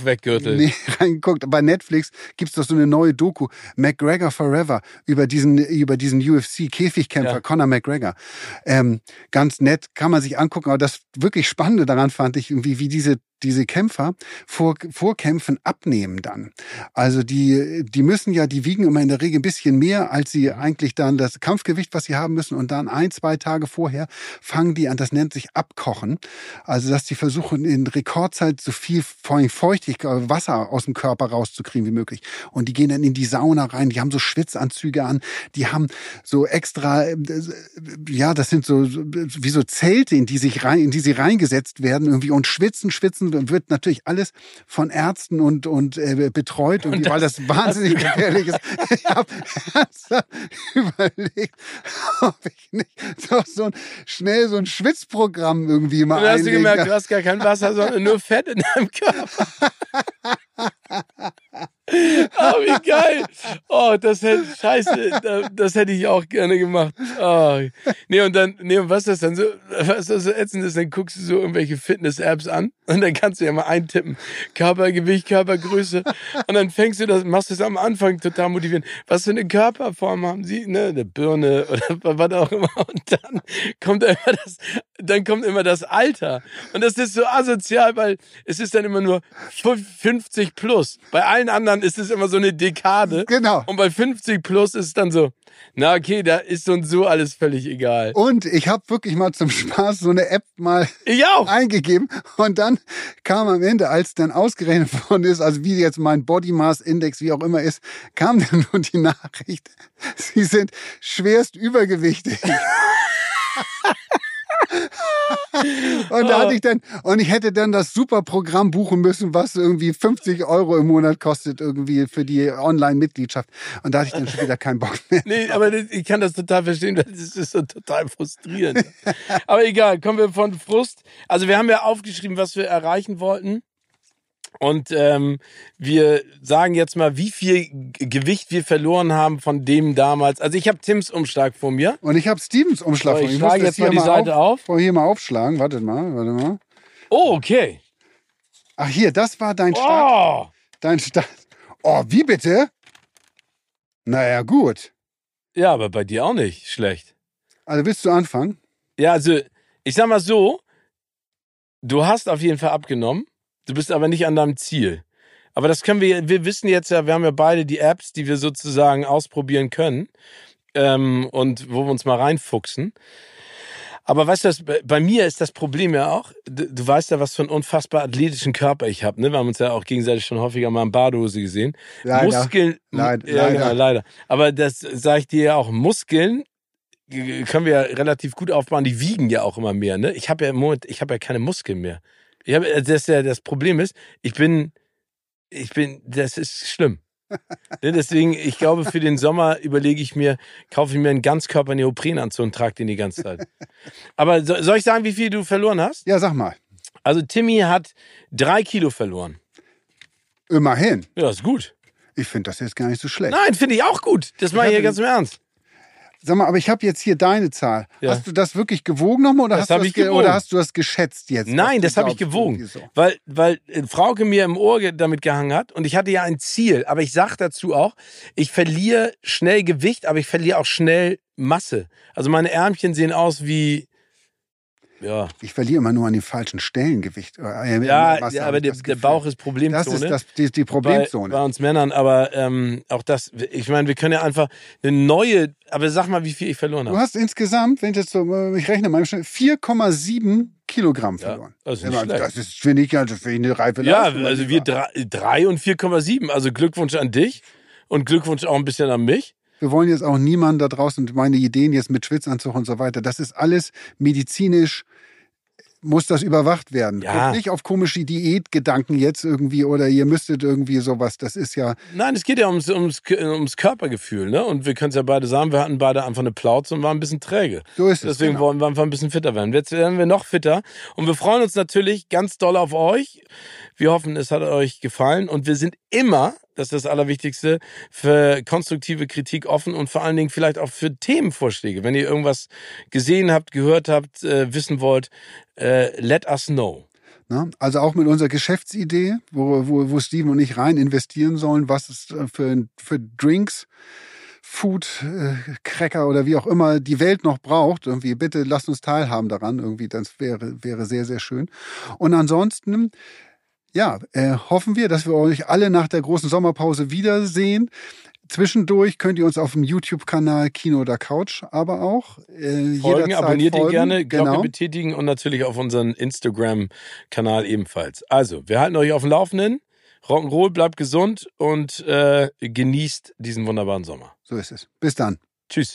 nee, reingeguckt. Bei Netflix gibt's doch so eine neue Doku, McGregor Forever, über diesen, über diesen UFC-Käfigkämpfer, ja. Conor McGregor. Ähm, ganz nett, kann man sich angucken, aber das wirklich Spannende daran fand ich, wie, wie diese diese Kämpfer vor, vor Kämpfen abnehmen dann. Also die, die müssen ja, die wiegen immer in der Regel ein bisschen mehr, als sie eigentlich dann das Kampfgewicht, was sie haben müssen. Und dann ein, zwei Tage vorher fangen die an, das nennt sich Abkochen. Also dass die versuchen, in Rekordzeit so viel Feuchtigkeit, Wasser aus dem Körper rauszukriegen wie möglich. Und die gehen dann in die Sauna rein, die haben so Schwitzanzüge an, die haben so extra, ja, das sind so, wie so Zelte, in die sich rein, in die sie reingesetzt werden irgendwie und schwitzen, schwitzen wird natürlich alles von Ärzten und, und äh, betreut, und, und das, weil das wahnsinnig gefährlich ist. Ich habe überlegt, ob ich nicht doch so ein, schnell so ein Schwitzprogramm irgendwie mal Und dann hast du gemerkt, du hast gar kein Wasser, sondern nur Fett in deinem Körper. Oh, wie geil. Oh, das hätte, scheiße, das hätte ich auch gerne gemacht. Oh. Nee, und dann, nee, und was das dann so, was das so ätzend ist, dann guckst du so irgendwelche Fitness-Apps an und dann kannst du ja mal eintippen. Körpergewicht, Körpergröße. Und dann fängst du das, machst du es am Anfang total motivieren. Was für eine Körperform haben sie? Ne, eine Birne oder was auch immer. Und dann kommt immer das, dann kommt immer das Alter. Und das ist so asozial, weil es ist dann immer nur 50 plus. Bei allen anderen ist es immer so eine Dekade. Genau. Und bei 50 plus ist es dann so, na okay, da ist so und so alles völlig egal. Und ich habe wirklich mal zum Spaß so eine App mal eingegeben und dann kam am Ende, als dann ausgerechnet worden ist, also wie jetzt mein Body Mass Index, wie auch immer ist, kam dann nur die Nachricht, Sie sind schwerst übergewichtig. und da hatte ich dann, und ich hätte dann das super Programm buchen müssen, was irgendwie 50 Euro im Monat kostet, irgendwie für die Online-Mitgliedschaft. Und da hatte ich dann schon wieder keinen Bock mehr. Nee, aber ich kann das total verstehen, das ist so total frustrierend. aber egal, kommen wir von Frust. Also wir haben ja aufgeschrieben, was wir erreichen wollten. Und ähm, wir sagen jetzt mal, wie viel Gewicht wir verloren haben von dem damals. Also ich habe Tims Umschlag vor mir. Und ich habe Stevens Umschlag vor mir. Ich schlage jetzt mal die Seite auf. auf. Hier mal aufschlagen. Wartet mal, warte mal. Oh, okay. Ach hier, das war dein Start. Oh. Dein Start. Oh, wie bitte? Naja, gut. Ja, aber bei dir auch nicht schlecht. Also willst du anfangen? Ja, also ich sag mal so, du hast auf jeden Fall abgenommen. Du bist aber nicht an deinem Ziel. Aber das können wir, wir wissen jetzt ja, wir haben ja beide die Apps, die wir sozusagen ausprobieren können ähm, und wo wir uns mal reinfuchsen. Aber weißt du, bei mir ist das Problem ja auch, du, du weißt ja, was für einen unfassbar athletischen Körper ich habe. Ne? Wir haben uns ja auch gegenseitig schon häufiger mal in Badehose gesehen. Leider. Muskeln, leider. Ja, genau, leider. Aber das sage ich dir ja auch, Muskeln können wir ja relativ gut aufbauen. Die wiegen ja auch immer mehr. Ne? Ich habe ja im Moment, ich habe ja keine Muskeln mehr. Ich hab, das, das Problem ist, ich bin, ich bin, das ist schlimm. Ne, deswegen, ich glaube, für den Sommer überlege ich mir, kaufe ich mir einen Ganzkörper-Neoprenanzug und trage den die ganze Zeit. Aber so, soll ich sagen, wie viel du verloren hast? Ja, sag mal. Also Timmy hat drei Kilo verloren. Immerhin. Ja, ist gut. Ich finde das jetzt gar nicht so schlecht. Nein, finde ich auch gut. Das mache ich hier ganz im Ernst. Sag mal, aber ich habe jetzt hier deine Zahl. Ja. Hast du das wirklich gewogen nochmal oder, das hast, du ich gewogen. oder hast du das geschätzt jetzt? Nein, das habe ich gewogen. So? Weil, weil äh, Frauke mir im Ohr damit gehangen hat und ich hatte ja ein Ziel. Aber ich sag dazu auch, ich verliere schnell Gewicht, aber ich verliere auch schnell Masse. Also meine Ärmchen sehen aus wie ja. Ich verliere immer nur an den falschen Stellen Gewicht. Äh, ja, ja, aber der, der, Bauch ist Problemzone. Das ist das, die, die Problemzone. Bei, bei, uns Männern, aber ähm, auch das, ich meine, wir können ja einfach eine neue, aber sag mal, wie viel ich verloren habe. Du hast insgesamt, wenn ich jetzt so, ich rechne mal, 4,7 Kilogramm verloren. Ja, also nicht das ist, finde ich, also für eine reife Ja, also wir drei, drei und 4,7. Also Glückwunsch an dich und Glückwunsch auch ein bisschen an mich. Wir wollen jetzt auch niemanden da draußen meine Ideen jetzt mit Schwitzanzug und so weiter. Das ist alles medizinisch muss das überwacht werden. Ja. Kommt nicht auf komische Diätgedanken jetzt irgendwie oder ihr müsstet irgendwie sowas. Das ist ja. Nein, es geht ja ums, ums, ums Körpergefühl, ne? Und wir können es ja beide sagen, wir hatten beide einfach eine Plauze und waren ein bisschen träge. So ist es. Deswegen genau. wollen wir einfach ein bisschen fitter werden. Jetzt werden wir noch fitter und wir freuen uns natürlich ganz doll auf euch. Wir hoffen, es hat euch gefallen und wir sind immer das ist das Allerwichtigste, für konstruktive Kritik offen und vor allen Dingen vielleicht auch für Themenvorschläge. Wenn ihr irgendwas gesehen habt, gehört habt, äh, wissen wollt, äh, let us know. Also auch mit unserer Geschäftsidee, wo, wo, wo Steven und ich rein investieren sollen, was es äh, für, für Drinks, Food, äh, Cracker oder wie auch immer die Welt noch braucht. Irgendwie, bitte lasst uns teilhaben daran. Irgendwie, das wäre, wäre sehr, sehr schön. Und ansonsten, ja, äh, hoffen wir, dass wir euch alle nach der großen Sommerpause wiedersehen. Zwischendurch könnt ihr uns auf dem YouTube-Kanal Kino oder Couch aber auch äh, folgen, abonniert folgen. ihn gerne, Glocke genau. betätigen und natürlich auf unseren Instagram-Kanal ebenfalls. Also, wir halten euch auf dem Laufenden. Rock'n'Roll, bleibt gesund und äh, genießt diesen wunderbaren Sommer. So ist es. Bis dann. Tschüss.